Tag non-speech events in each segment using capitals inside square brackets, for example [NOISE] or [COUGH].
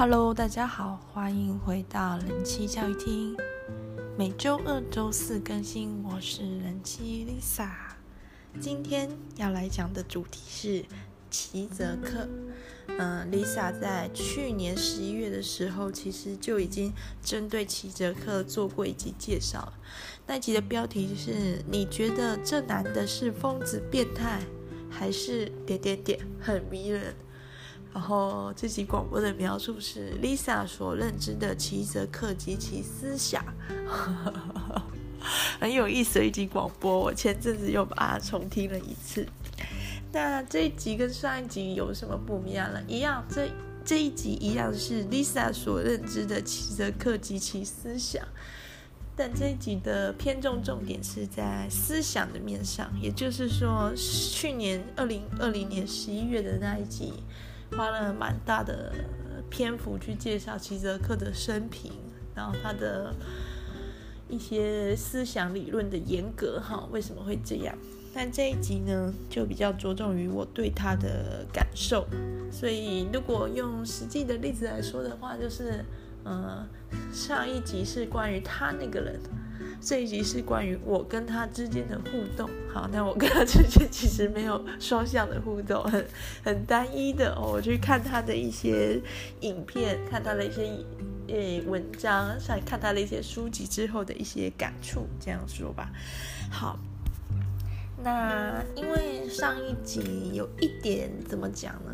Hello，大家好，欢迎回到人妻教育厅，每周二、周四更新。我是人妻 Lisa，今天要来讲的主题是奇泽克。嗯，Lisa 在去年十一月的时候，其实就已经针对奇泽克做过一集介绍了。那集的标题是：你觉得这男的是疯子、变态，还是点点点很迷人？然后这集广播的描述是 Lisa 所认知的齐泽克及其思想，[LAUGHS] 很有意思的一集广播。我前阵子又把它重听了一次。那这一集跟上一集有什么不一样呢？一样，这这一集一样是 Lisa 所认知的齐泽克及其思想，但这一集的偏重重点是在思想的面上，也就是说，去年二零二零年十一月的那一集。花了蛮大的篇幅去介绍齐泽克的生平，然后他的一些思想理论的严格哈，为什么会这样？但这一集呢，就比较着重于我对他的感受。所以如果用实际的例子来说的话，就是，呃，上一集是关于他那个人。这一集是关于我跟他之间的互动，好，那我跟他之间其实没有双向的互动，[LAUGHS] 很很单一的。我去看他的一些影片，看他的一些呃文章，再看他的一些书籍之后的一些感触，这样说吧。好，那因为上一集有一点怎么讲呢？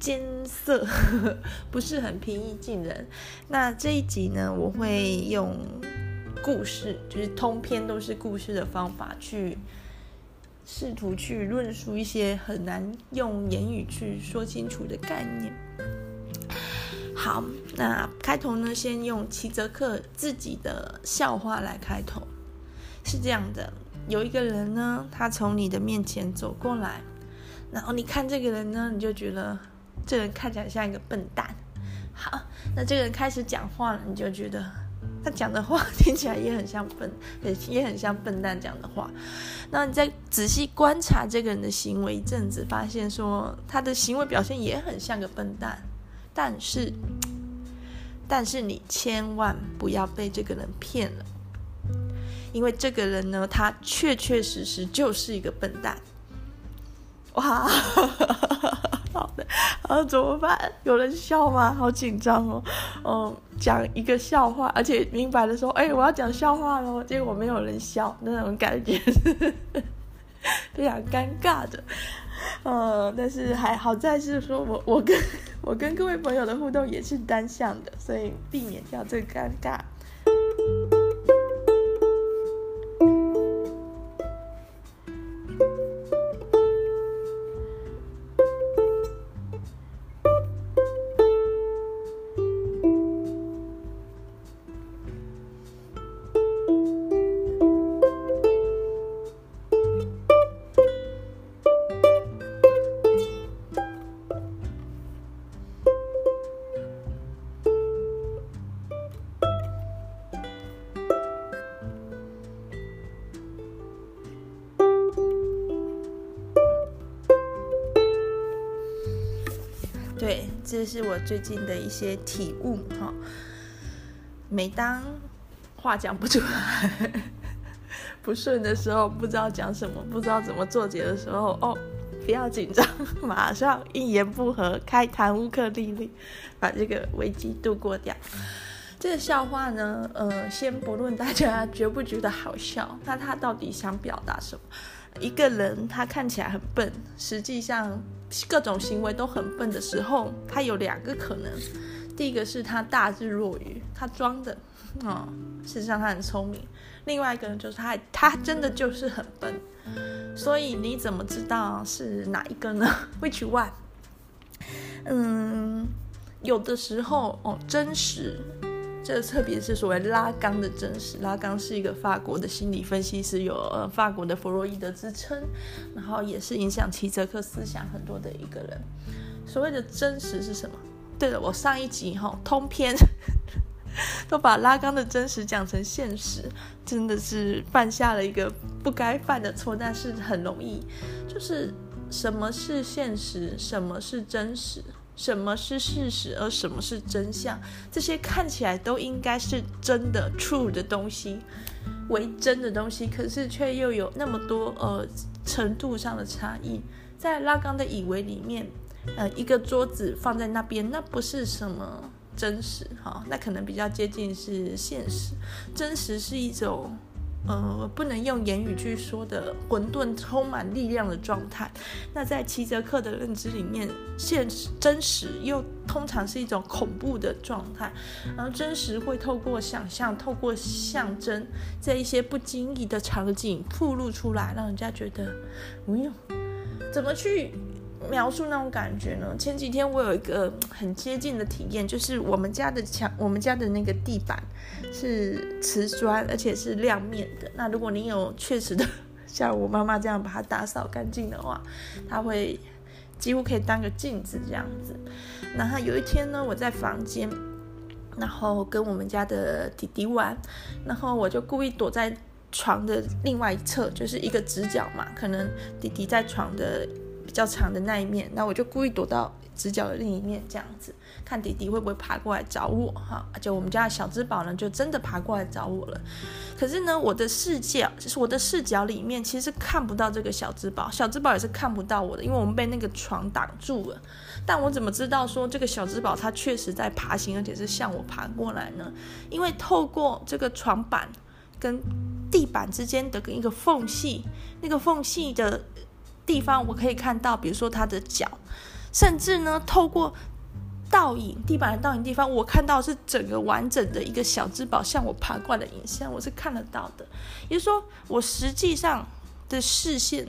艰涩，[LAUGHS] 不是很平易近人。那这一集呢，我会用。故事就是通篇都是故事的方法，去试图去论述一些很难用言语去说清楚的概念。好，那开头呢，先用齐泽克自己的笑话来开头，是这样的：有一个人呢，他从你的面前走过来，然后你看这个人呢，你就觉得这人看起来像一个笨蛋。好，那这个人开始讲话了，你就觉得。他讲的话 [LAUGHS] 听起来也很像笨，也也很像笨蛋讲的话。那你再仔细观察这个人的行为一阵子，发现说他的行为表现也很像个笨蛋。但是，但是你千万不要被这个人骗了，因为这个人呢，他确确实实就是一个笨蛋。哇！[LAUGHS] 好的，啊，怎么办？有人笑吗？好紧张哦。嗯，讲一个笑话，而且明白的说，哎，我要讲笑话喽。结果没有人笑，那种感觉是 [LAUGHS] 非常尴尬的。[LAUGHS] 呃，但是还好在是说我我跟 [LAUGHS] 我跟各位朋友的互动也是单向的，所以避免掉这个尴尬。是我最近的一些体悟哈。每当话讲不出来、不顺的时候，不知道讲什么，不知道怎么做结的时候，哦，不要紧张，马上一言不合开谈乌克丽丽，把这个危机度过掉。这个笑话呢，呃，先不论大家觉不觉得好笑，那他到底想表达什么？一个人他看起来很笨，实际上各种行为都很笨的时候，他有两个可能。第一个是他大智若愚，他装的，啊、哦，事实上他很聪明。另外一个人就是他，他真的就是很笨。所以你怎么知道是哪一个呢？[LAUGHS] Which one？嗯，有的时候哦，真实。这特别是所谓拉冈的真实，拉冈是一个法国的心理分析师，有呃法国的弗洛伊德之称，然后也是影响齐泽克思想很多的一个人。所谓的真实是什么？对了，我上一集哈通篇 [LAUGHS] 都把拉冈的真实讲成现实，真的是犯下了一个不该犯的错，但是很容易，就是什么是现实，什么是真实？什么是事实，而什么是真相？这些看起来都应该是真的、true 的东西，为真的东西，可是却又有那么多呃程度上的差异。在拉冈的以为里面，呃，一个桌子放在那边，那不是什么真实哈、那可能比较接近是现实。真实是一种。呃，不能用言语去说的混沌充满力量的状态。那在齐泽克的认知里面，现实真实又通常是一种恐怖的状态，然后真实会透过想象、透过象征，在一些不经意的场景暴露出来，让人家觉得，哎呦，怎么去？描述那种感觉呢？前几天我有一个很接近的体验，就是我们家的墙，我们家的那个地板是瓷砖，而且是亮面的。那如果你有确实的像我妈妈这样把它打扫干净的话，它会几乎可以当个镜子这样子。然后有一天呢，我在房间，然后跟我们家的弟弟玩，然后我就故意躲在床的另外一侧，就是一个直角嘛，可能弟弟在床的。较长的那一面，那我就故意躲到直角的另一面，这样子看弟弟会不会爬过来找我哈。就我们家的小芝宝呢，就真的爬过来找我了。可是呢，我的视角就是我的视角里面，其实看不到这个小芝宝，小芝宝也是看不到我的，因为我们被那个床挡住了。但我怎么知道说这个小芝宝它确实在爬行，而且是向我爬过来呢？因为透过这个床板跟地板之间的一个缝隙，那个缝隙的。地方我可以看到，比如说他的脚，甚至呢，透过倒影，地板的倒影地方，我看到是整个完整的一个小芝宝向我爬过来的影像，我是看得到的。也就是说，我实际上的视线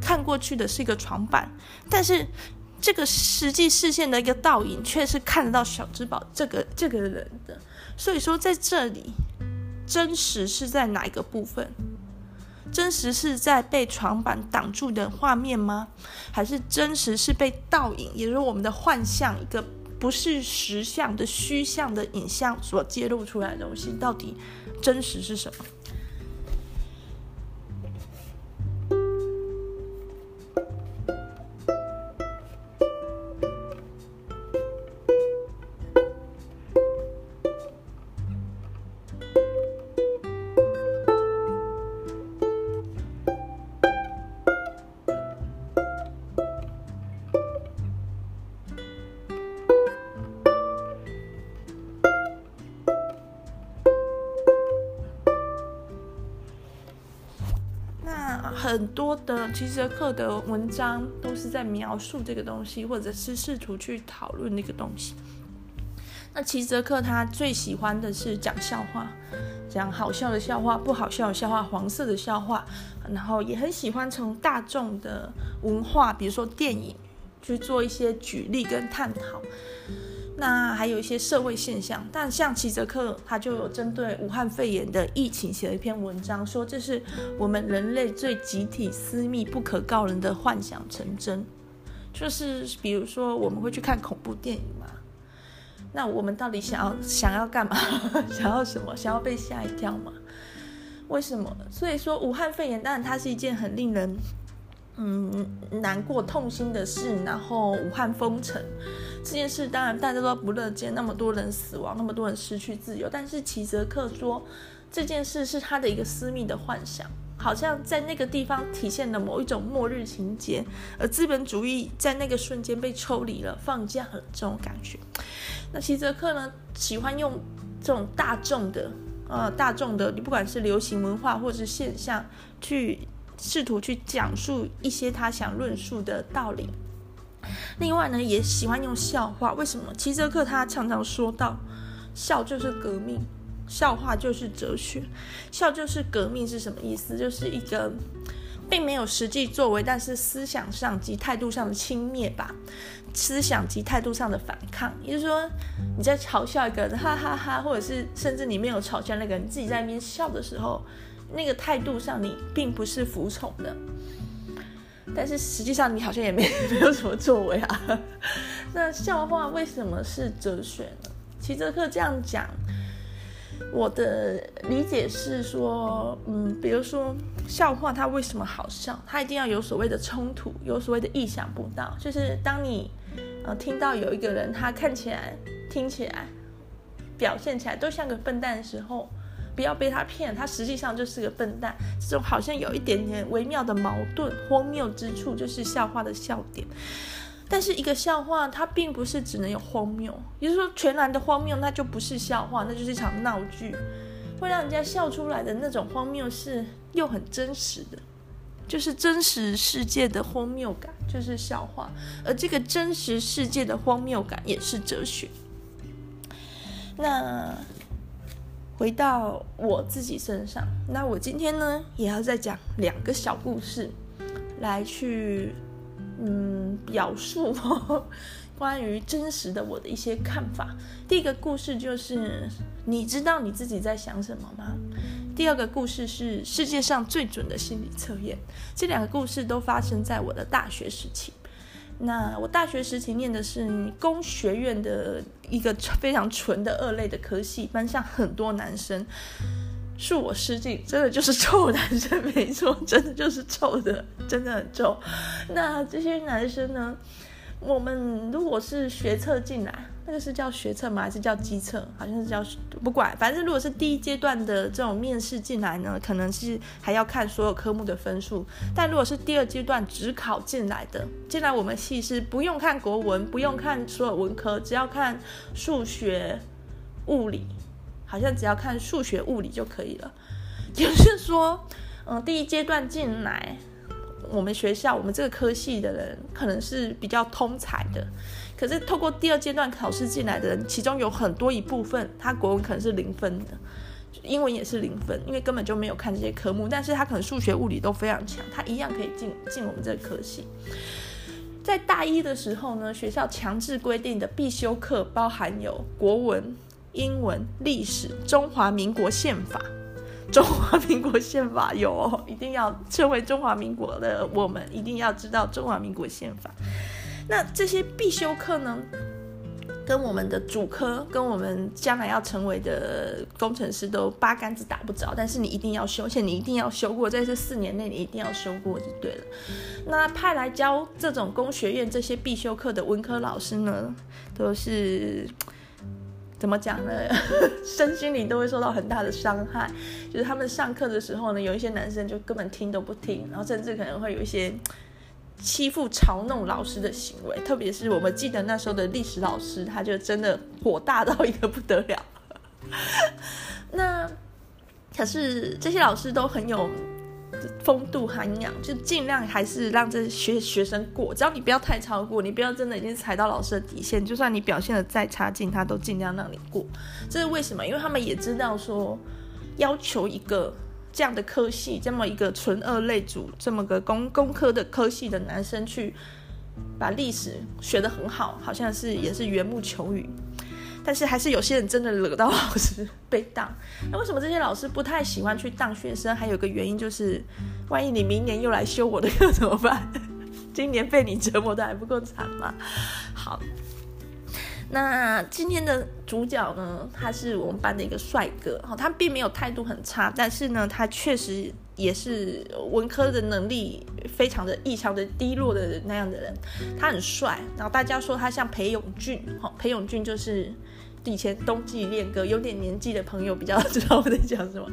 看过去的是一个床板，但是这个实际视线的一个倒影却是看得到小芝宝这个这个人的。所以说，在这里，真实是在哪一个部分？真实是在被床板挡住的画面吗？还是真实是被倒影，也就是我们的幻象，一个不是实像的虚像的影像所揭露出来的东西？到底真实是什么？多的齐泽克的文章都是在描述这个东西，或者是试图去讨论那个东西。那齐泽克他最喜欢的是讲笑话，讲好笑的笑话、不好笑的笑话、黄色的笑话，然后也很喜欢从大众的文化，比如说电影，去做一些举例跟探讨。那还有一些社会现象，但像齐泽克，他就有针对武汉肺炎的疫情写了一篇文章，说这是我们人类最集体私密、不可告人的幻想成真。就是比如说，我们会去看恐怖电影嘛？那我们到底想要想要干嘛？[LAUGHS] 想要什么？想要被吓一跳吗？为什么？所以说，武汉肺炎当然它是一件很令人嗯难过、痛心的事。然后武汉封城。这件事当然大家都不乐见，那么多人死亡，那么多人失去自由。但是齐泽克说，这件事是他的一个私密的幻想，好像在那个地方体现了某一种末日情节，而资本主义在那个瞬间被抽离了、放假了这种感觉。那齐泽克呢，喜欢用这种大众的，呃，大众的，你不管是流行文化或者是现象，去试图去讲述一些他想论述的道理。另外呢，也喜欢用笑话。为什么？齐泽克他常常说到，笑就是革命，笑话就是哲学，笑就是革命是什么意思？就是一个并没有实际作为，但是思想上及态度上的轻蔑吧，思想及态度上的反抗。也就是说，你在嘲笑一个人，哈哈哈哈，或者是甚至你没有嘲笑那个人，自己在那边笑的时候，那个态度上你并不是服从的。但是实际上你好像也没 [LAUGHS] 没有什么作为啊。[LAUGHS] 那笑话为什么是哲学呢？齐泽克这样讲，我的理解是说，嗯，比如说笑话它为什么好笑？它一定要有所谓的冲突，有所谓的意想不到。就是当你呃，听到有一个人他看起来、听起来、表现起来都像个笨蛋的时候，不要被他骗，他实际上就是个笨蛋。这种好像有一点点微妙的矛盾、荒谬之处，就是笑话的笑点。但是一个笑话，它并不是只能有荒谬，也就是说，全然的荒谬，那就不是笑话，那就是一场闹剧。会让人家笑出来的那种荒谬是又很真实的，就是真实世界的荒谬感，就是笑话。而这个真实世界的荒谬感也是哲学。那回到我自己身上，那我今天呢，也要再讲两个小故事，来去嗯表述。[LAUGHS] 关于真实的我的一些看法。第一个故事就是，你知道你自己在想什么吗？第二个故事是世界上最准的心理测验。这两个故事都发生在我的大学时期。那我大学时期念的是工学院的一个非常纯的二类的科系，班上很多男生，恕我失敬，真的就是臭男生，没错，真的就是臭的，真的很臭。那这些男生呢？我们如果是学测进来，那个是叫学测吗？还是叫基测？好像是叫不管，反正如果是第一阶段的这种面试进来呢，可能是还要看所有科目的分数。但如果是第二阶段只考进来的，进来我们系是不用看国文，不用看所有文科，只要看数学、物理，好像只要看数学、物理就可以了。也就是说，嗯，第一阶段进来。我们学校，我们这个科系的人可能是比较通才的，可是透过第二阶段考试进来的人，其中有很多一部分，他国文可能是零分的，英文也是零分，因为根本就没有看这些科目，但是他可能数学、物理都非常强，他一样可以进进我们这个科系。在大一的时候呢，学校强制规定的必修课包含有国文、英文、历史、中华民国宪法。中华民国宪法有哦，一定要成为中华民国的我们一定要知道中华民国宪法。那这些必修课呢，跟我们的主科，跟我们将来要成为的工程师都八竿子打不着。但是你一定要修，而且你一定要修过，在这四年内你一定要修过就对了。那派来教这种工学院这些必修课的文科老师呢，都是。怎么讲呢？[LAUGHS] 身心灵都会受到很大的伤害。就是他们上课的时候呢，有一些男生就根本听都不听，然后甚至可能会有一些欺负、嘲弄老师的行为。特别是我们记得那时候的历史老师，他就真的火大到一个不得了。[LAUGHS] 那可是这些老师都很有。风度涵养，就尽量还是让这学学生过，只要你不要太超过，你不要真的已经踩到老师的底线，就算你表现得再差劲，他都尽量让你过。这是为什么？因为他们也知道说，要求一个这样的科系，这么一个纯二类组，这么个工工科的科系的男生去把历史学得很好，好像是也是缘木求鱼。但是还是有些人真的惹到老师被当，那为什么这些老师不太喜欢去当学生？还有个原因就是，万一你明年又来修我的课怎么办？[LAUGHS] 今年被你折磨的还不够惨吗？好，那今天的主角呢，他是我们班的一个帅哥，他并没有态度很差，但是呢，他确实也是文科的能力非常的异常的低落的那样的人。他很帅，然后大家说他像裴勇俊，裴勇俊就是。以前冬季恋歌，有点年纪的朋友比较知道我在讲什么。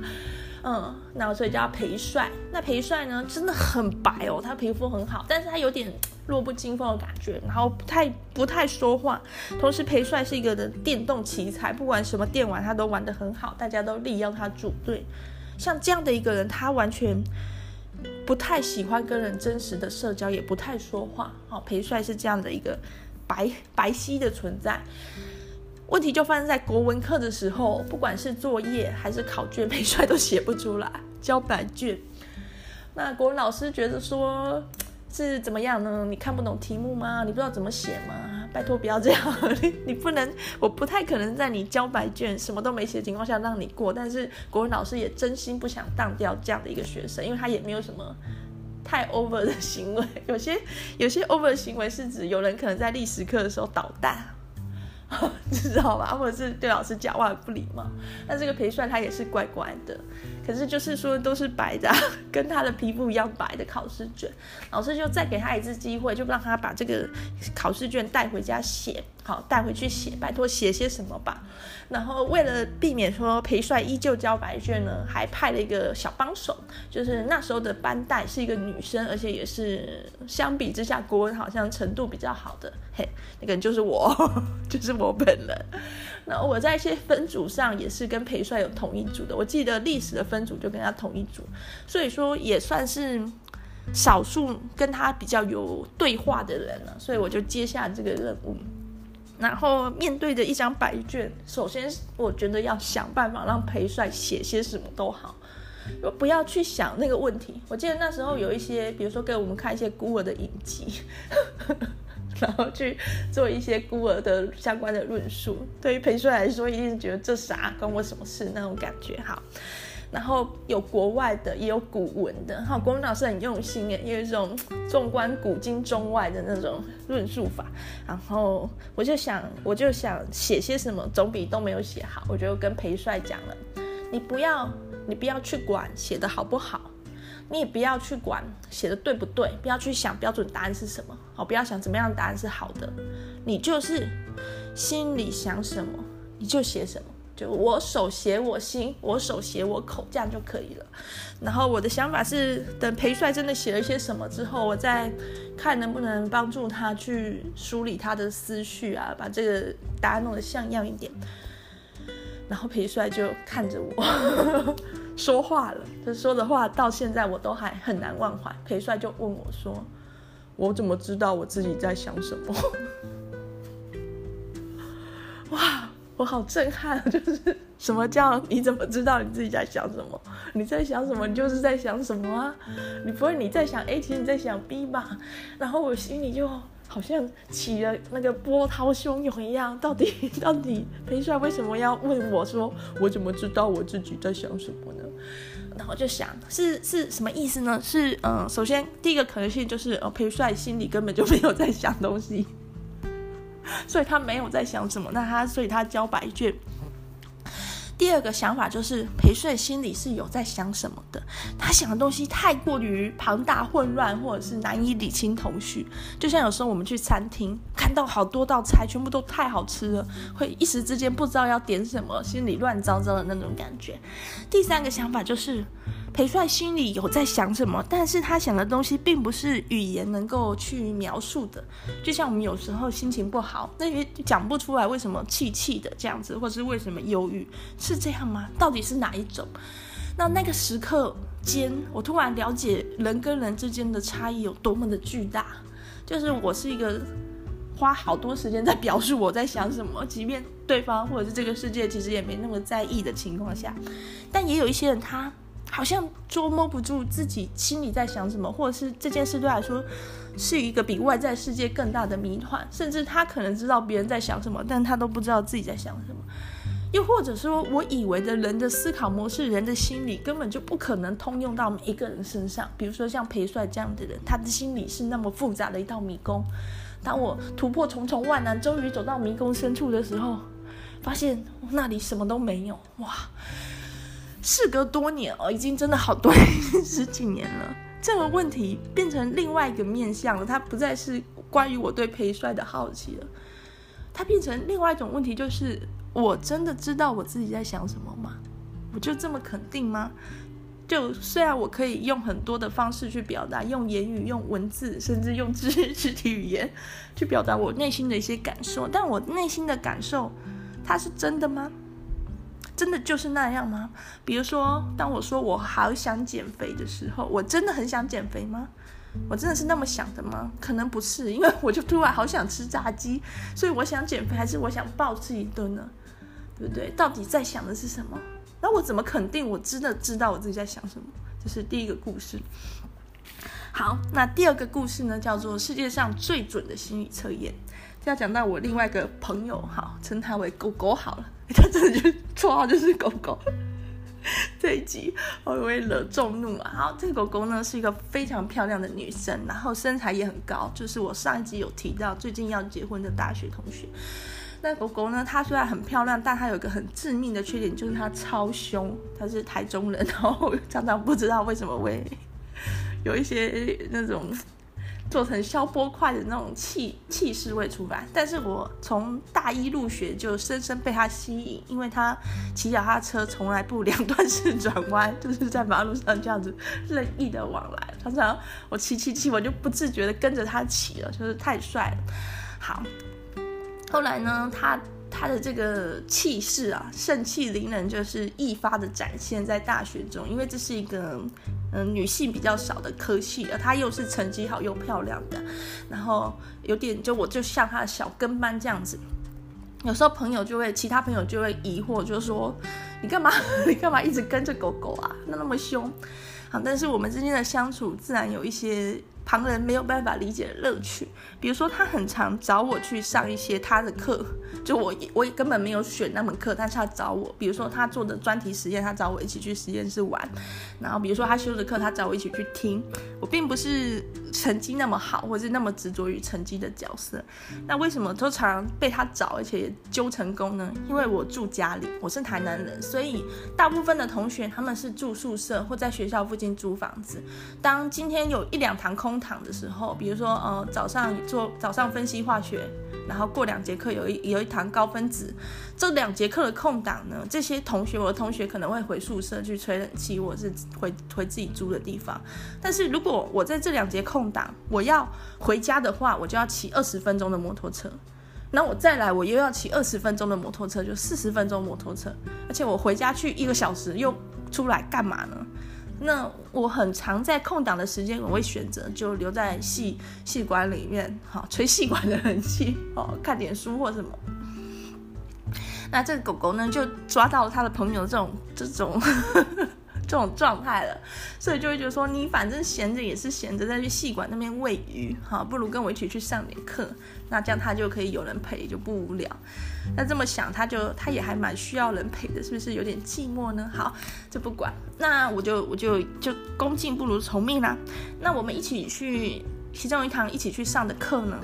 嗯，那所以叫裴帅。那裴帅呢，真的很白哦，他皮肤很好，但是他有点弱不禁风的感觉，然后不太不太说话。同时，裴帅是一个的电动奇才，不管什么电玩他都玩得很好，大家都力邀他组队。像这样的一个人，他完全不太喜欢跟人真实的社交，也不太说话。好，裴帅是这样的一个白白皙的存在。问题就发生在国文课的时候，不管是作业还是考卷，背出来都写不出来，[LAUGHS] 交白卷。那国文老师觉得说，是怎么样呢？你看不懂题目吗？你不知道怎么写吗？拜托不要这样，[LAUGHS] 你你不能，我不太可能在你交白卷什么都没写的情况下让你过。但是国文老师也真心不想当掉这样的一个学生，因为他也没有什么太 over 的行为。有些有些 over 的行为是指有人可能在历史课的时候捣蛋。[LAUGHS] 知道吧？或者是对老师讲话不礼貌。那这个裴帅他也是乖乖的，可是就是说都是白的，[LAUGHS] 跟他的皮肤一样白的考试卷。老师就再给他一次机会，就让他把这个考试卷带回家写，好，带回去写，拜托写些什么吧。然后为了避免说裴帅依旧交白卷呢，还派了一个小帮手，就是那时候的班代是一个女生，而且也是相比之下国文好像程度比较好的，嘿，那个人就是我，[LAUGHS] 就是我本人。那我在一些分组上也是跟裴帅有同一组的，我记得历史的分组就跟他同一组，所以说也算是少数跟他比较有对话的人了，所以我就接下这个任务。然后面对着一张白卷，首先我觉得要想办法让裴帅写些什么都好，不要去想那个问题。我记得那时候有一些，比如说给我们看一些孤儿的影集，然后去做一些孤儿的相关的论述。对于裴帅来说，一定是觉得这啥关我什么事那种感觉。好。然后有国外的，也有古文的。哈，国文老师很用心耶，有一种纵观古今中外的那种论述法。然后我就想，我就想写些什么，总比都没有写好。我就跟裴帅讲了，你不要，你不要去管写的好不好，你也不要去管写的对不对，不要去想标准答案是什么，好，不要想怎么样的答案是好的，你就是心里想什么，你就写什么。就我手写我心，我手写我口，这样就可以了。然后我的想法是，等裴帅真的写了一些什么之后，我再看能不能帮助他去梳理他的思绪啊，把这个答案弄得像样一点。然后裴帅就看着我说话了，他说的话到现在我都还很难忘怀。裴帅就问我说：“我怎么知道我自己在想什么？” [LAUGHS] 哇！我好震撼，就是什么叫你怎么知道你自己在想什么？你在想什么？你就是在想什么啊？你不会你在想 A，其实你在想 B 吧？然后我心里就好像起了那个波涛汹涌一样，到底 [LAUGHS] 到底裴帅为什么要问我说，我怎么知道我自己在想什么呢？然后就想是是什么意思呢？是嗯，首先第一个可能性就是哦，裴帅心里根本就没有在想东西。[LAUGHS] 所以他没有在想什么，那他所以他交白卷。第二个想法就是裴帅心里是有在想什么的，他想的东西太过于庞大混乱，或者是难以理清头绪。就像有时候我们去餐厅看到好多道菜，全部都太好吃了，会一时之间不知道要点什么，心里乱糟糟的那种感觉。第三个想法就是。裴帅心里有在想什么，但是他想的东西并不是语言能够去描述的。就像我们有时候心情不好，那也讲不出来为什么气气的这样子，或是为什么忧郁，是这样吗？到底是哪一种？那那个时刻间，我突然了解人跟人之间的差异有多么的巨大。就是我是一个花好多时间在表述我在想什么，即便对方或者是这个世界其实也没那么在意的情况下，但也有一些人他。好像捉摸不住自己心里在想什么，或者是这件事对他来说是一个比外在世界更大的谜团，甚至他可能知道别人在想什么，但他都不知道自己在想什么。又或者说，我以为的人的思考模式、人的心理根本就不可能通用到每一个人身上。比如说像裴帅这样的人，他的心理是那么复杂的一道迷宫。当我突破重重万难，终于走到迷宫深处的时候，发现那里什么都没有。哇！事隔多年哦，已经真的好多 [LAUGHS] 十几年了。这个问题变成另外一个面向了，它不再是关于我对裴帅的好奇了，它变成另外一种问题，就是我真的知道我自己在想什么吗？我就这么肯定吗？就虽然我可以用很多的方式去表达，用言语、用文字，甚至用肢肢体语言 [LAUGHS] 去表达我内心的一些感受，但我内心的感受，它是真的吗？真的就是那样吗？比如说，当我说我好想减肥的时候，我真的很想减肥吗？我真的是那么想的吗？可能不是，因为我就突然好想吃炸鸡，所以我想减肥，还是我想暴吃一顿呢？对不对？到底在想的是什么？那我怎么肯定我真的知道我自己在想什么？这是第一个故事。好，那第二个故事呢，叫做世界上最准的心理测验。要讲到我另外一个朋友，好，称他为狗狗好了。他真的就绰号就是狗狗。这一集我会惹众怒啊！好，这个狗狗呢是一个非常漂亮的女生，然后身材也很高，就是我上一集有提到最近要结婚的大学同学。那狗狗呢，它虽然很漂亮，但它有一个很致命的缺点，就是它超凶。它是台中人，[LAUGHS] 然后常常不知道为什么会有一些那种。做成消波块的那种气气势会出来，但是我从大一入学就深深被他吸引，因为他骑脚踏车从来不两段式转弯，就是在马路上这样子任意的往来，常常我骑骑骑，我就不自觉的跟着他骑了，就是太帅了。好，后来呢，他。他的这个气势啊，盛气凌人，就是一发的展现在大学中。因为这是一个嗯、女性比较少的科系，而她又是成绩好又漂亮的，然后有点就我就像她的小跟班这样子。有时候朋友就会，其他朋友就会疑惑，就说你干嘛 [LAUGHS] 你干嘛一直跟着狗狗啊？那那么凶。好，但是我们之间的相处自然有一些。旁人没有办法理解的乐趣，比如说他很常找我去上一些他的课，就我我也根本没有选那门课，但是他找我，比如说他做的专题实验，他找我一起去实验室玩，然后比如说他修的课，他找我一起去听。我并不是成绩那么好，或是那么执着于成绩的角色，那为什么都常被他找，而且揪成功呢？因为我住家里，我是台南人，所以大部分的同学他们是住宿舍或在学校附近租房子。当今天有一两堂空。空堂的时候，比如说，呃，早上做早上分析化学，然后过两节课有一有一堂高分子，这两节课的空档呢，这些同学，我的同学可能会回宿舍去吹冷气，我是回回自己租的地方。但是如果我在这两节空档，我要回家的话，我就要骑二十分钟的摩托车，那我再来，我又要骑二十分钟的摩托车，就四十分钟摩托车，而且我回家去一个小时，又出来干嘛呢？那我很常在空档的时间，我会选择就留在细细管里面，好吹细管的冷气，哦，看点书或什么。那这个狗狗呢，就抓到了他的朋友这种这种。这种状态了，所以就会觉得说，你反正闲着也是闲着，再去戏馆那边喂鱼，哈，不如跟我一起去上点课，那这样他就可以有人陪，就不无聊。那这么想，他就他也还蛮需要人陪的，是不是有点寂寞呢？好，就不管，那我就 [LAUGHS] 我就就恭敬不如从命啦。那我们一起去其中一堂一起去上的课呢？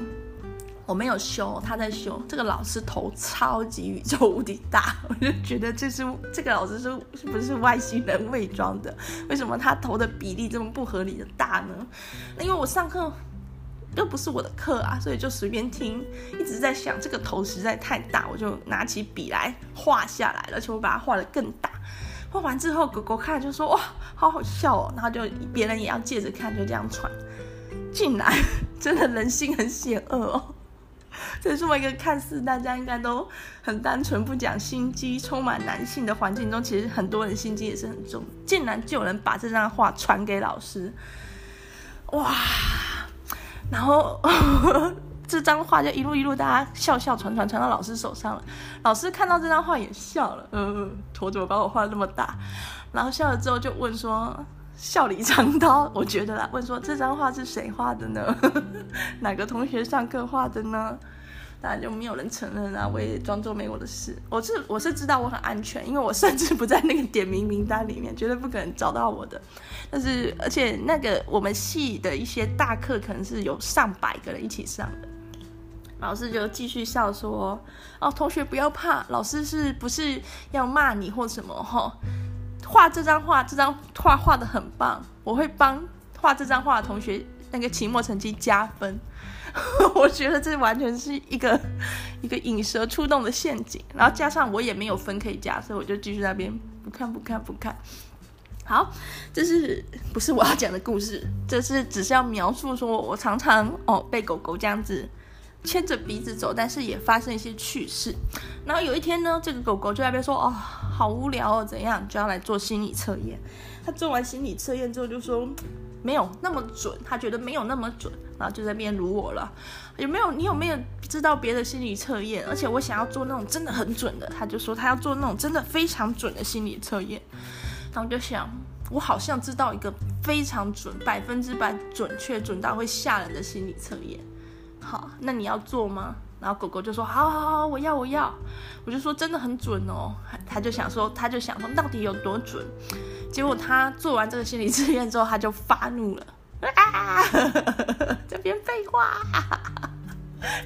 我没有修，他在修。这个老师头超级宇宙无敌大，[LAUGHS] 我就觉得这是这个老师是是不是外星人伪装的？为什么他头的比例这么不合理的大呢？那因为我上课又不是我的课啊，所以就随便听，一直在想这个头实在太大，我就拿起笔来画下来了，而且我把它画得更大。画完之后，狗狗看就说哇，好好笑哦，然后就别人也要借着看，就这样传。竟然 [LAUGHS] 真的人心很险恶哦。在这么一个看似大家应该都很单纯、不讲心机、充满男性的环境中，其实很多人心机也是很重。竟然就有人把这张画传给老师，哇！然后呵呵 [LAUGHS] 这张画就一路一路大家笑笑传传传到老师手上了。老师看到这张画也笑了，嗯，头怎么把我画那么大？然后笑了之后就问说。笑里藏刀，[LAUGHS] 我觉得啦。问说这张画是谁画的呢？[LAUGHS] 哪个同学上课画的呢？当然就没有人承认啊。我也装作没我的事。我是我是知道我很安全，因为我甚至不在那个点名名单里面，绝对不可能找到我的。但是而且那个我们系的一些大课可能是有上百个人一起上的，老师就继续笑说：“哦，同学不要怕，老师是不是要骂你或什么？哈。”画这张画，这张画画的很棒，我会帮画这张画的同学那个期末成绩加分。[LAUGHS] 我觉得这完全是一个 [LAUGHS] 一个引蛇出洞的陷阱，然后加上我也没有分可以加，所以我就继续在那边不看不看不看。好，这是不是我要讲的故事？这是只是要描述说我常常哦被狗狗这样子牵着鼻子走，但是也发生一些趣事。然后有一天呢，这个狗狗就在那边说：“哦，好无聊哦，怎样？”就要来做心理测验。他做完心理测验之后就说：“没有那么准，他觉得没有那么准。”然后就在那边辱我了。有没有？你有没有知道别的心理测验？而且我想要做那种真的很准的。他就说他要做那种真的非常准的心理测验。然后我就想，我好像知道一个非常准、百分之百准确、准到会吓人的心理测验。好，那你要做吗？然后狗狗就说：“好好好，我要我要。”我就说：“真的很准哦。”他就想说，他就想说，到底有多准？结果他做完这个心理测验之后，他就发怒了啊！[LAUGHS] 这边废话。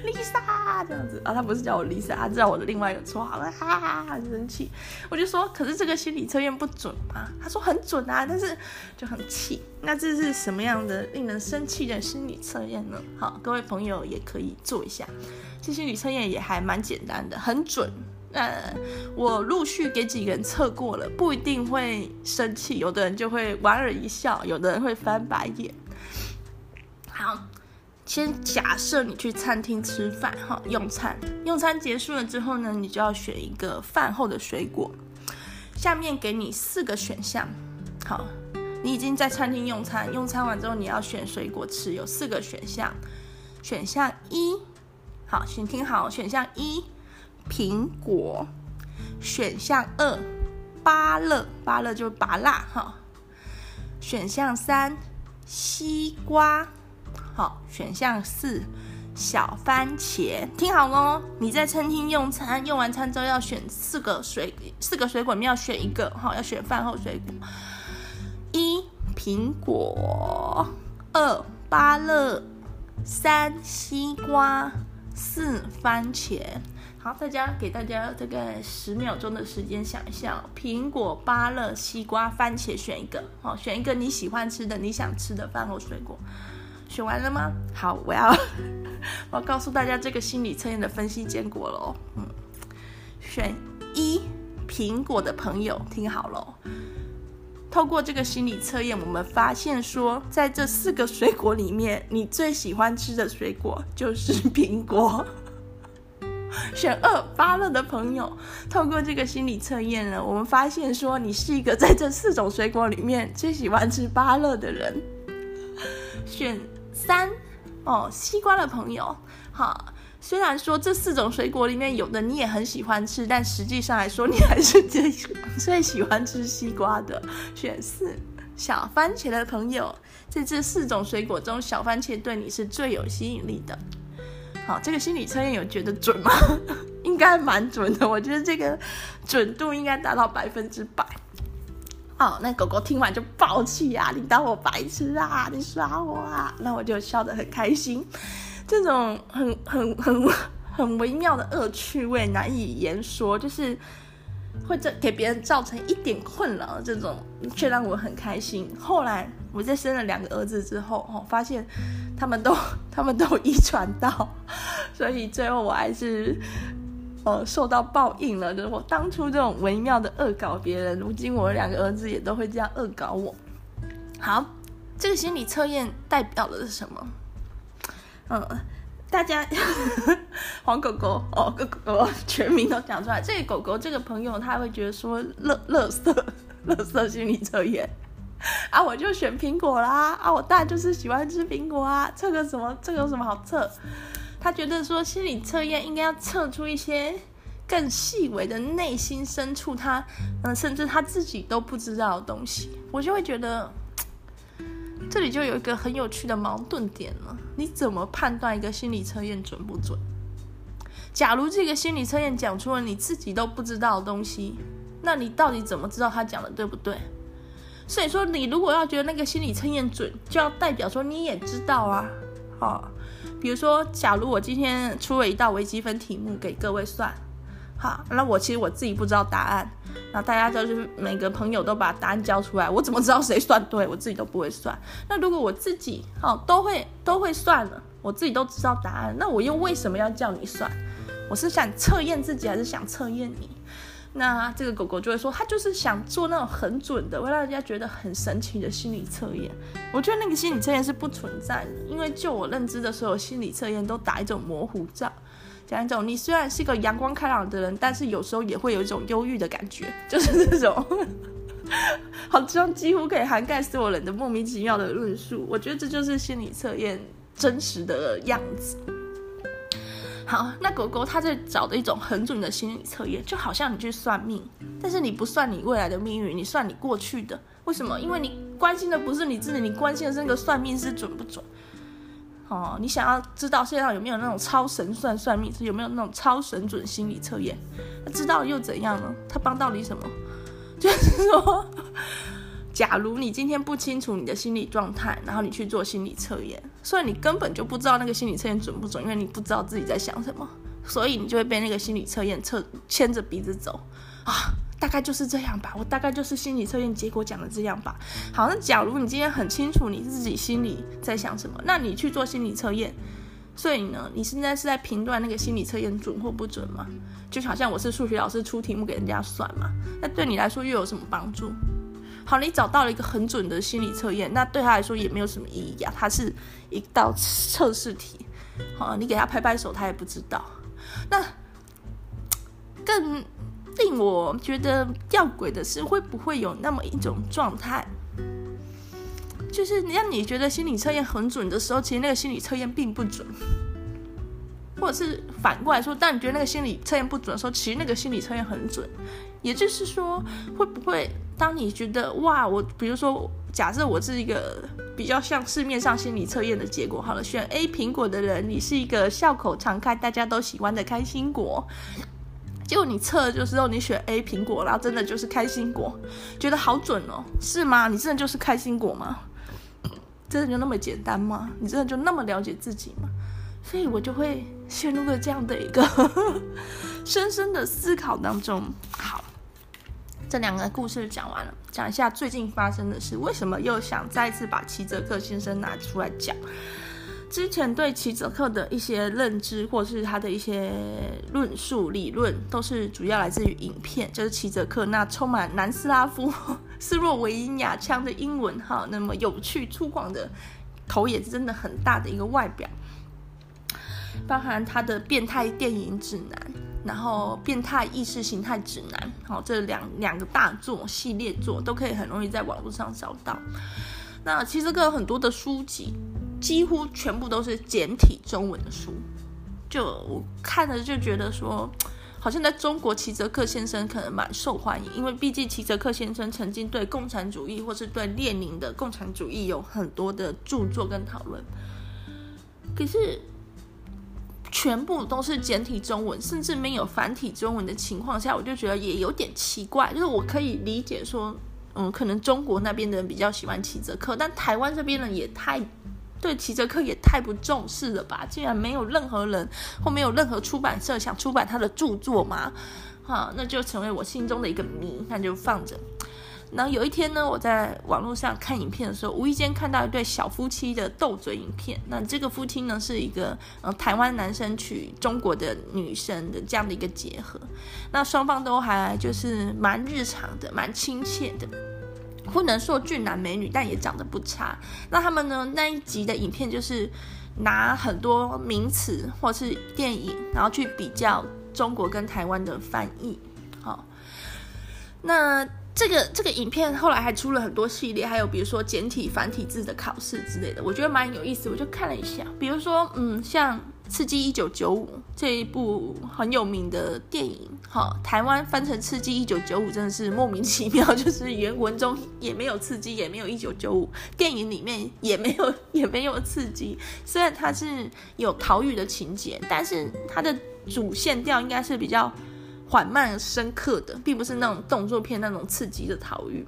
Lisa 这样子啊，他不是叫我 Lisa，他叫我的另外一个绰号，哈哈，很生气。我就说，可是这个心理测验不准吗？他说很准啊，但是就很气。那这是什么样的令人生气的心理测验呢？好，各位朋友也可以做一下。这心理测验也还蛮简单的，很准。那我陆续给几个人测过了，不一定会生气，有的人就会莞尔一笑，有的人会翻白眼。好。先假设你去餐厅吃饭哈，用餐，用餐结束了之后呢，你就要选一个饭后的水果。下面给你四个选项，好，你已经在餐厅用餐，用餐完之后你要选水果吃，有四个选项。选项一，好，请听好，选项一，苹果；选项二，芭乐，芭乐就是芭辣哈；选项三，西瓜。好，选项四，小番茄，听好喽！你在餐厅用餐，用完餐之后要选四个水，四个水果你要选一个，哈，要选饭后水果。一苹果，二芭乐，三西瓜，四番茄。好，大家给大家大概十秒钟的时间想一下，苹果、芭乐、西瓜、番茄，选一个，好，选一个你喜欢吃的、你想吃的饭后水果。选完了吗？好，我要 [LAUGHS] 我要告诉大家这个心理测验的分析结果喽。嗯，选一苹果的朋友听好喽。透过这个心理测验，我们发现说，在这四个水果里面，你最喜欢吃的水果就是苹果。[LAUGHS] 选二芭乐的朋友，透过这个心理测验呢，我们发现说，你是一个在这四种水果里面最喜欢吃芭乐的人。选。三哦，西瓜的朋友，好，虽然说这四种水果里面有的你也很喜欢吃，但实际上来说，你还是最最喜欢吃西瓜的。选四，小番茄的朋友，在这四种水果中，小番茄对你是最有吸引力的。好，这个心理测验有觉得准吗？[LAUGHS] 应该蛮准的，我觉得这个准度应该达到百分之百。哦，那狗狗听完就爆气啊！你当我白痴啊？你耍我啊？那我就笑得很开心。这种很很很很微妙的恶趣味难以言说，就是会这给别人造成一点困扰，这种却让我很开心。后来我在生了两个儿子之后，哦，发现他们都他们都遗传到，所以最后我还是。呃，受到报应了。就是我当初这种微妙的恶搞别人，如今我的两个儿子也都会这样恶搞我。好，这个心理测验代表的是什么？嗯，大家 [LAUGHS] 黄狗狗哦，狗狗全名都讲出来。这个狗狗这个朋友他会觉得说，乐乐色乐色心理测验啊，我就选苹果啦啊，我当然就是喜欢吃苹果啊，测个什么？这个有什么好测？他觉得说心理测验应该要测出一些更细微的内心深处，他嗯，甚至他自己都不知道的东西。我就会觉得这里就有一个很有趣的矛盾点了。你怎么判断一个心理测验准不准？假如这个心理测验讲出了你自己都不知道的东西，那你到底怎么知道他讲的对不对？所以说，你如果要觉得那个心理测验准，就要代表说你也知道啊，好。比如说，假如我今天出了一道微积分题目给各位算，好，那我其实我自己不知道答案，那大家就是每个朋友都把答案交出来，我怎么知道谁算对？我自己都不会算。那如果我自己好都会都会算了，我自己都知道答案，那我又为什么要叫你算？我是想测验自己，还是想测验你？那这个狗狗就会说，他就是想做那种很准的，会让人家觉得很神奇的心理测验。我觉得那个心理测验是不存在的，因为就我认知的所有心理测验都打一种模糊照，讲一种你虽然是一个阳光开朗的人，但是有时候也会有一种忧郁的感觉，就是这种，好像几乎可以涵盖所有人的莫名其妙的论述。我觉得这就是心理测验真实的样子。好，那狗狗它在找的一种很准的心理测验，就好像你去算命，但是你不算你未来的命运，你算你过去的。为什么？因为你关心的不是你自己，你关心的是那个算命师准不准。哦，你想要知道世界上有没有那种超神算算命师，有没有那种超神准心理测验？那知道又怎样呢？它帮到你什么？[LAUGHS] 就是说，假如你今天不清楚你的心理状态，然后你去做心理测验，所以你根本就不知道那个心理测验准不准，因为你不知道自己在想什么，所以你就会被那个心理测验测牵着鼻子走啊。大概就是这样吧，我大概就是心理测验结果讲的这样吧。好，那假如你今天很清楚你自己心里在想什么，那你去做心理测验，所以呢，你现在是在评断那个心理测验准或不准吗？就好像我是数学老师出题目给人家算嘛，那对你来说又有什么帮助？好，你找到了一个很准的心理测验，那对他来说也没有什么意义啊，它是一道测试题。好，你给他拍拍手，他也不知道。那更。令我觉得吊诡的是，会不会有那么一种状态，就是让你觉得心理测验很准的时候，其实那个心理测验并不准；或者是反过来说，当你觉得那个心理测验不准的时候，其实那个心理测验很准。也就是说，会不会当你觉得哇，我比如说，假设我是一个比较像市面上心理测验的结果，好了，选 A 苹果的人，你是一个笑口常开、大家都喜欢的开心果。结果你测就是说你选 A 苹果，然后真的就是开心果，觉得好准哦，是吗？你真的就是开心果吗？真的就那么简单吗？你真的就那么了解自己吗？所以我就会陷入了这样的一个 [LAUGHS] 深深的思考当中。这两个故事讲完了，讲一下最近发生的事，为什么又想再次把齐泽克先生拿出来讲？之前对齐泽克的一些认知，或是他的一些论述理论，都是主要来自于影片，就是齐泽克那充满南斯拉夫、[LAUGHS] 斯洛维尼亚腔的英文，哈，那么有趣粗犷的头也是真的很大的一个外表，包含他的变态电影指南，然后变态意识形态指南，好，这两两个大作系列作都可以很容易在网络上找到。那齐泽克有很多的书籍。几乎全部都是简体中文的书，就我看了就觉得说，好像在中国齐泽克先生可能蛮受欢迎，因为毕竟齐泽克先生曾经对共产主义或是对列宁的共产主义有很多的著作跟讨论。可是全部都是简体中文，甚至没有繁体中文的情况下，我就觉得也有点奇怪。就是我可以理解说，嗯，可能中国那边的人比较喜欢齐泽克，但台湾这边人也太。对齐泽克也太不重视了吧？竟然没有任何人或没有任何出版社想出版他的著作吗？哈，那就成为我心中的一个谜，那就放着。然后有一天呢，我在网络上看影片的时候，无意间看到一对小夫妻的斗嘴影片。那这个夫妻呢，是一个呃台湾男生娶中国的女生的这样的一个结合。那双方都还就是蛮日常的，蛮亲切的。不能说俊男美女，但也长得不差。那他们呢？那一集的影片就是拿很多名词或是电影，然后去比较中国跟台湾的翻译。好，那这个这个影片后来还出了很多系列，还有比如说简体繁体字的考试之类的，我觉得蛮有意思。我就看了一下，比如说，嗯，像。《刺激一九九五》这一部很有名的电影，哈，台湾翻成《刺激一九九五》真的是莫名其妙，就是原文中也没有刺激，也没有一九九五，电影里面也没有也没有刺激。虽然它是有逃狱的情节，但是它的主线调应该是比较缓慢深刻的，并不是那种动作片那种刺激的逃狱。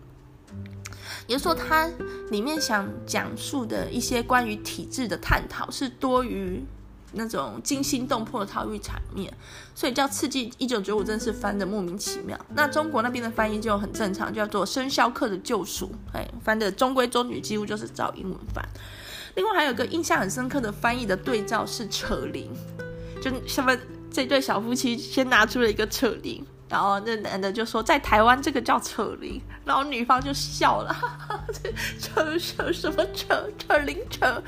也就说，它里面想讲述的一些关于体制的探讨是多于。那种惊心动魄的逃狱场面，所以叫《刺激一九九五》，真是翻得莫名其妙。那中国那边的翻译就很正常，叫做《生肖课的救赎》，哎，翻得中规中矩，几乎就是照英文翻。另外还有个印象很深刻的翻译的对照是“扯铃”，就下面这对小夫妻先拿出了一个扯铃，然后那男的就说在台湾这个叫扯铃，然后女方就笑了，[LAUGHS] 哈哈，扯扯什么扯扯铃扯。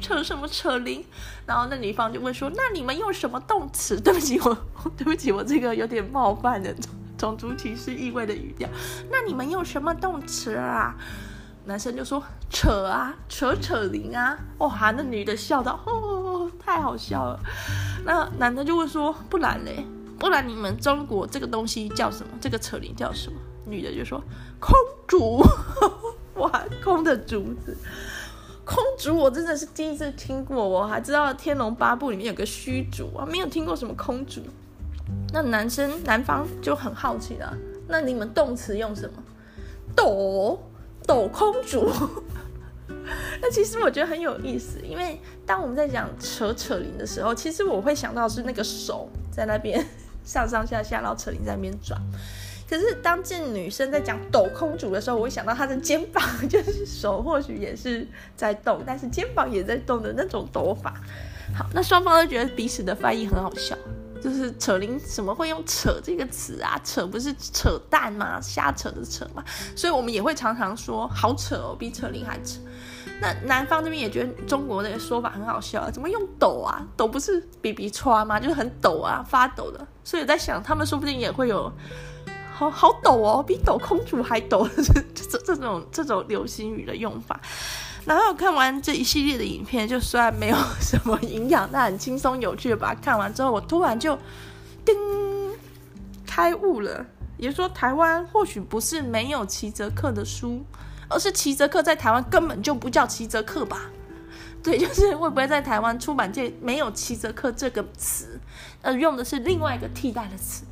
扯什么扯铃？然后那女方就问说：“那你们用什么动词？”对不起，我对不起，我这个有点冒犯的种族歧视意味的语调。那你们用什么动词啊？男生就说：“扯啊，扯扯铃啊。”哇，那女的笑到哦，太好笑了。那男的就问说：“不然嘞？不然你们中国这个东西叫什么？这个扯铃叫什么？”女的就说：“空竹。[LAUGHS] ”哇，空的竹子。空竹，我真的是第一次听过。我还知道《天龙八部》里面有个虚竹啊，没有听过什么空竹。那男生男方就很好奇了，那你们动词用什么？抖，抖空竹。[LAUGHS] 那其实我觉得很有意思，因为当我们在讲扯扯铃的时候，其实我会想到是那个手在那边 [LAUGHS] 上上下下，然后扯铃在那边转。可是当这女生在讲抖空竹的时候，我会想到她的肩膀，就是手或许也是在动，但是肩膀也在动的那种抖法。好，那双方都觉得彼此的翻译很好笑，就是扯铃怎么会用扯这个词啊？扯不是扯淡吗？瞎扯的扯嘛。所以我们也会常常说好扯哦，比扯铃还扯。那南方这边也觉得中国的说法很好笑啊，怎么用抖啊？抖不是比比歘吗？就是很抖啊，发抖的。所以我在想，他们说不定也会有。好好抖哦，比抖空竹还抖，这 [LAUGHS] 这这种这种流行语的用法。然后看完这一系列的影片，就虽然没有什么营养，但很轻松有趣的把它看完之后，我突然就叮开悟了。也就是说，台湾或许不是没有齐泽克的书，而是齐泽克在台湾根本就不叫齐泽克吧？对，就是会不会在台湾出版界没有齐泽克这个词，呃用的是另外一个替代的词？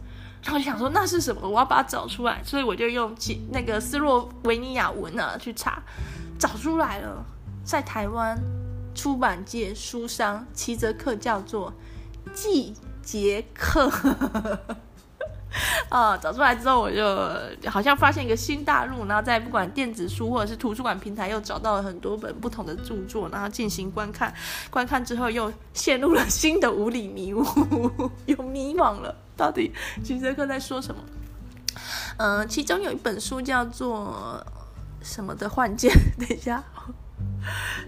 然后想说那是什么？我要把它找出来，所以我就用其那个斯洛维尼亚文啊去查，找出来了，在台湾出版界书商齐泽克叫做季杰克。[LAUGHS] 啊，找出来之后，我就好像发现一个新大陆，然后在不管电子书或者是图书馆平台，又找到了很多本不同的著作，然后进行观看。观看之后，又陷入了新的无理迷雾，[LAUGHS] 又迷惘了，到底齐泽克在说什么？嗯、其中有一本书叫做什么的幻剑，[LAUGHS] 等一下，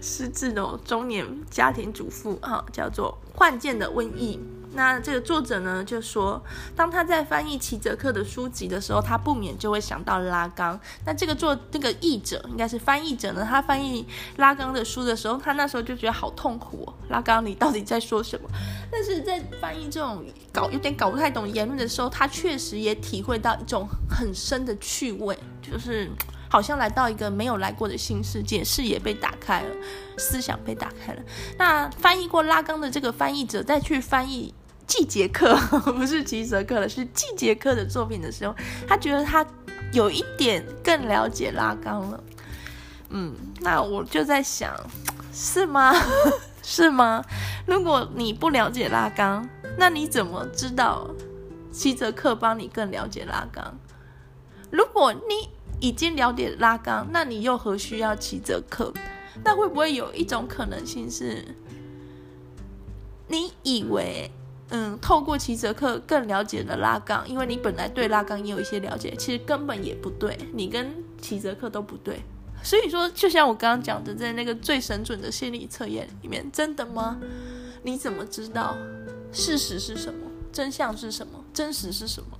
失智的中年家庭主妇啊，叫做幻剑的瘟疫。那这个作者呢，就说，当他在翻译齐泽克的书籍的时候，他不免就会想到拉冈。那这个作这个译者应该是翻译者呢，他翻译拉冈的书的时候，他那时候就觉得好痛苦哦。拉冈，你到底在说什么？但是在翻译这种搞有点搞不太懂言论的时候，他确实也体会到一种很深的趣味，就是。好像来到一个没有来过的新世界，视野被打开了，思想被打开了。那翻译过拉冈的这个翻译者再去翻译季杰克，[LAUGHS] 不是吉泽克了，是季杰克的作品的时候，他觉得他有一点更了解拉冈了。嗯，那我就在想，是吗？[LAUGHS] 是吗？如果你不了解拉冈，那你怎么知道齐泽克帮你更了解拉冈？如果你已经了解拉冈，那你又何需要齐泽克？那会不会有一种可能性是，你以为，嗯，透过齐泽克更了解了拉冈，因为你本来对拉冈也有一些了解，其实根本也不对，你跟齐泽克都不对。所以说，就像我刚刚讲的，在那个最神准的心理测验里面，真的吗？你怎么知道事实是什么？真相是什么？真实是什么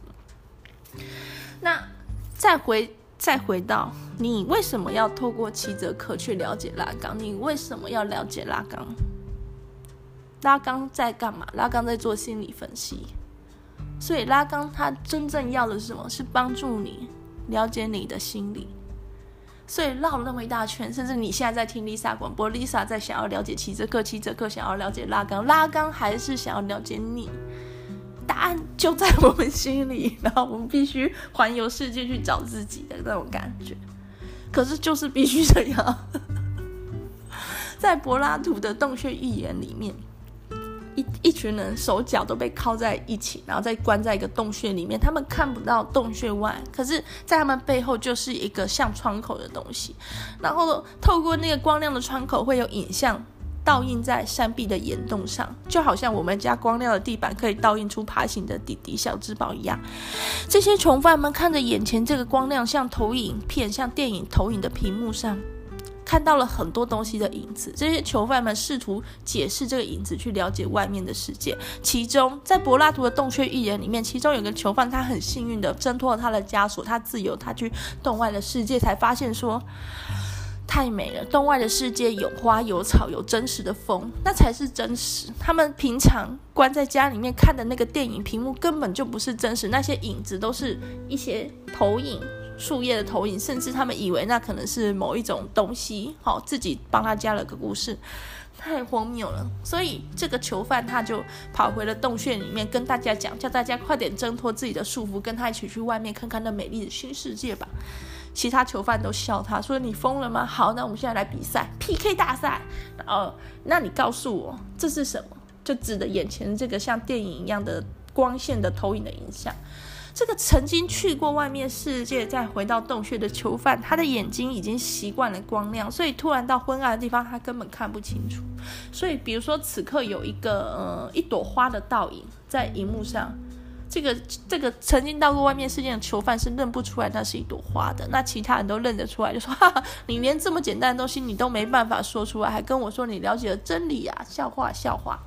呢？那再回。再回到你为什么要透过齐泽克去了解拉冈？你为什么要了解拉冈？拉刚在干嘛？拉刚在做心理分析。所以拉刚他真正要的是什么？是帮助你了解你的心理。所以绕了那么一大圈，甚至你现在在听 Lisa 广播，Lisa 在想要了解七泽克，七泽克想要了解拉刚，拉刚还是想要了解你。答案就在我们心里，然后我们必须环游世界去找自己的那种感觉。可是就是必须这样。[LAUGHS] 在柏拉图的洞穴寓言里面，一群人手脚都被铐在一起，然后再关在一个洞穴里面，他们看不到洞穴外，可是，在他们背后就是一个像窗口的东西，然后透过那个光亮的窗口会有影像。倒映在山壁的岩洞上，就好像我们家光亮的地板可以倒映出爬行的弟弟小智宝一样。这些囚犯们看着眼前这个光亮，像投影 [LAUGHS] 片、像电影投影的屏幕上，看到了很多东西的影子。这些囚犯们试图解释这个影子，去了解外面的世界。其中，在柏拉图的洞穴寓言里面，其中有个囚犯，他很幸运的挣脱了他的枷锁，他自由，他去洞外的世界，才发现说。太美了，洞外的世界有花有草，有真实的风，那才是真实。他们平常关在家里面看的那个电影屏幕根本就不是真实，那些影子都是一些投影，树叶的投影，甚至他们以为那可能是某一种东西，好，自己帮他加了个故事，太荒谬了。所以这个囚犯他就跑回了洞穴里面，跟大家讲，叫大家快点挣脱自己的束缚，跟他一起去外面看看那美丽的新世界吧。其他囚犯都笑他说：“你疯了吗？好，那我们现在来比赛 PK 大赛。哦，那你告诉我这是什么？就指的眼前这个像电影一样的光线的投影的影像。这个曾经去过外面世界再回到洞穴的囚犯，他的眼睛已经习惯了光亮，所以突然到昏暗的地方，他根本看不清楚。所以，比如说此刻有一个呃一朵花的倒影在荧幕上。”这个这个曾经到过外面世界的囚犯是认不出来那是一朵花的，那其他人都认得出来，就说：“哈哈，你连这么简单的东西你都没办法说出来，还跟我说你了解了真理啊？笑话笑话。”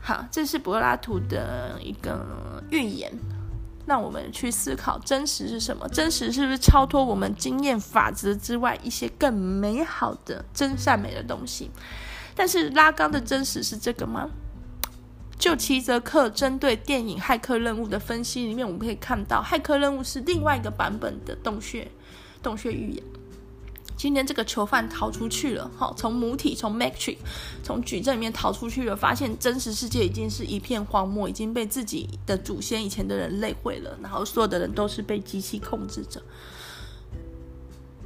好，这是柏拉图的一个预言，让我们去思考真实是什么？真实是不是超脱我们经验法则之外一些更美好的真善美的东西？但是拉缸的真实是这个吗？就齐泽克针对电影《骇客任务》的分析里面，我们可以看到，《骇客任务》是另外一个版本的洞穴，洞穴预言。今天这个囚犯逃出去了，哈，从母体，从 Matrix，从矩阵里面逃出去了，发现真实世界已经是一片荒漠，已经被自己的祖先以前的人类毁了，然后所有的人都是被机器控制着。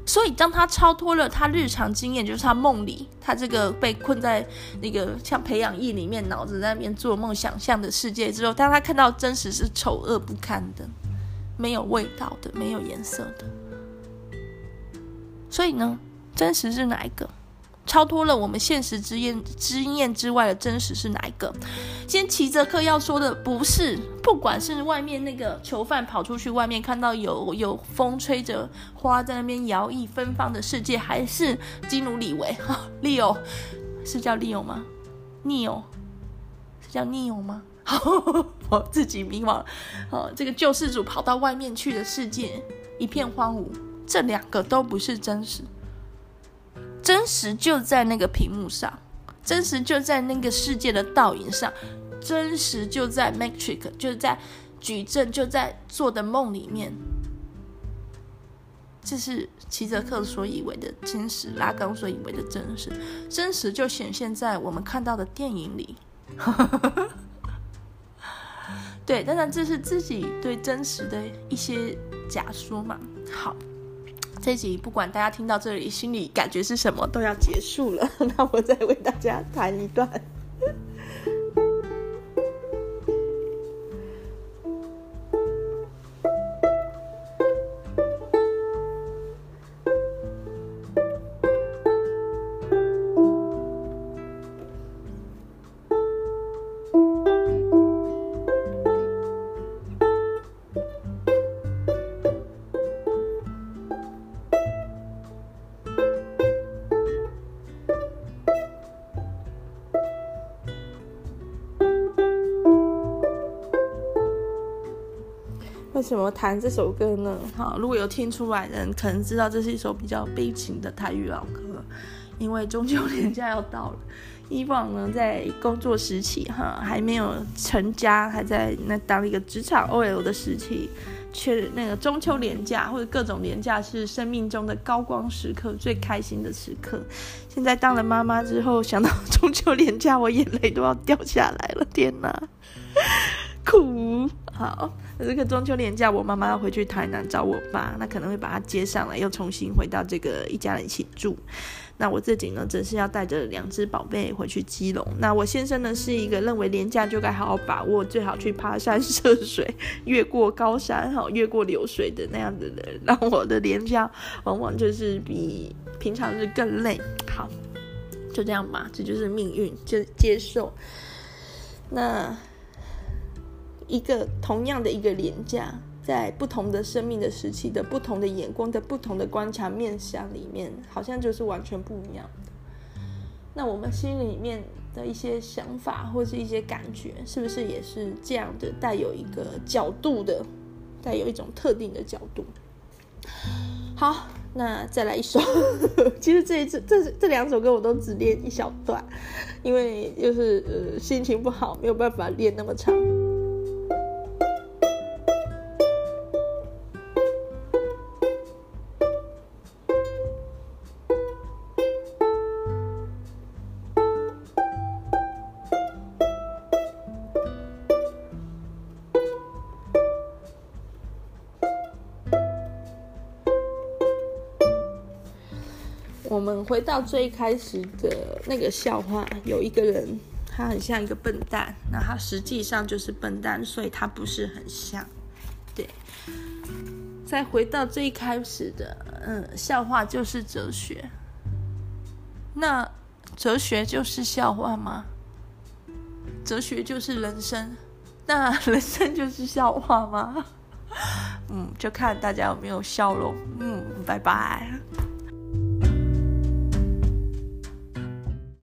所以，当他超脱了他日常经验，就是他梦里，他这个被困在那个像培养液里面，脑子在那边做梦想象的世界之后，当他看到真实是丑恶不堪的，没有味道的，没有颜色的。所以呢，真实是哪一个？超脱了我们现实之验经验之外的真实是哪一个？今天齐泽克要说的不是，不管是外面那个囚犯跑出去外面看到有有风吹着花在那边摇曳芬芳的世界，还是基努李维哈利欧是叫利欧吗？尼欧是叫尼欧吗？我自己迷茫。哦，这个救世主跑到外面去的世界一片荒芜，这两个都不是真实。真实就在那个屏幕上，真实就在那个世界的倒影上，真实就在 Matrix，就在矩阵，就在做的梦里面。这是齐泽克所以为的真实，拉冈所以为的真实，真实就显现在我们看到的电影里。[LAUGHS] 对，当然这是自己对真实的一些假说嘛。好。这集不管大家听到这里心里感觉是什么，都要结束了。[LAUGHS] 那我再为大家弹一段。什么弹这首歌呢？好，如果有听出来的人，可能知道这是一首比较悲情的台语老歌。因为中秋连假要到了，以往呢，在工作时期哈，还没有成家，还在那当一个职场 OL 的时期，却那个中秋连假或者各种连假是生命中的高光时刻，最开心的时刻。现在当了妈妈之后，想到中秋连假，我眼泪都要掉下来了，天哪，好，这个中秋连假，我妈妈要回去台南找我爸，那可能会把他接上来，又重新回到这个一家人一起住。那我自己呢，则是要带着两只宝贝回去基隆。那我先生呢，是一个认为连假就该好好把握，最好去爬山涉水，越过高山，哈，越过流水的那样的人。让我的连假往往就是比平常日更累。好，就这样吧，这就是命运，就接受。那。一个同样的一个廉价，在不同的生命的时期的不同的眼光的不同的观察面向里面，好像就是完全不一样的。那我们心里面的一些想法或是一些感觉，是不是也是这样的？带有一个角度的，带有一种特定的角度。好，那再来一首。其实这一次这这两首歌我都只练一小段，因为就是呃心情不好，没有办法练那么长。回到最开始的那个笑话，有一个人，他很像一个笨蛋，那他实际上就是笨蛋，所以他不是很像。对，再回到最开始的，嗯，笑话就是哲学。那哲学就是笑话吗？哲学就是人生，那 [LAUGHS] 人生就是笑话吗？[LAUGHS] 嗯，就看大家有没有笑容。嗯，拜拜。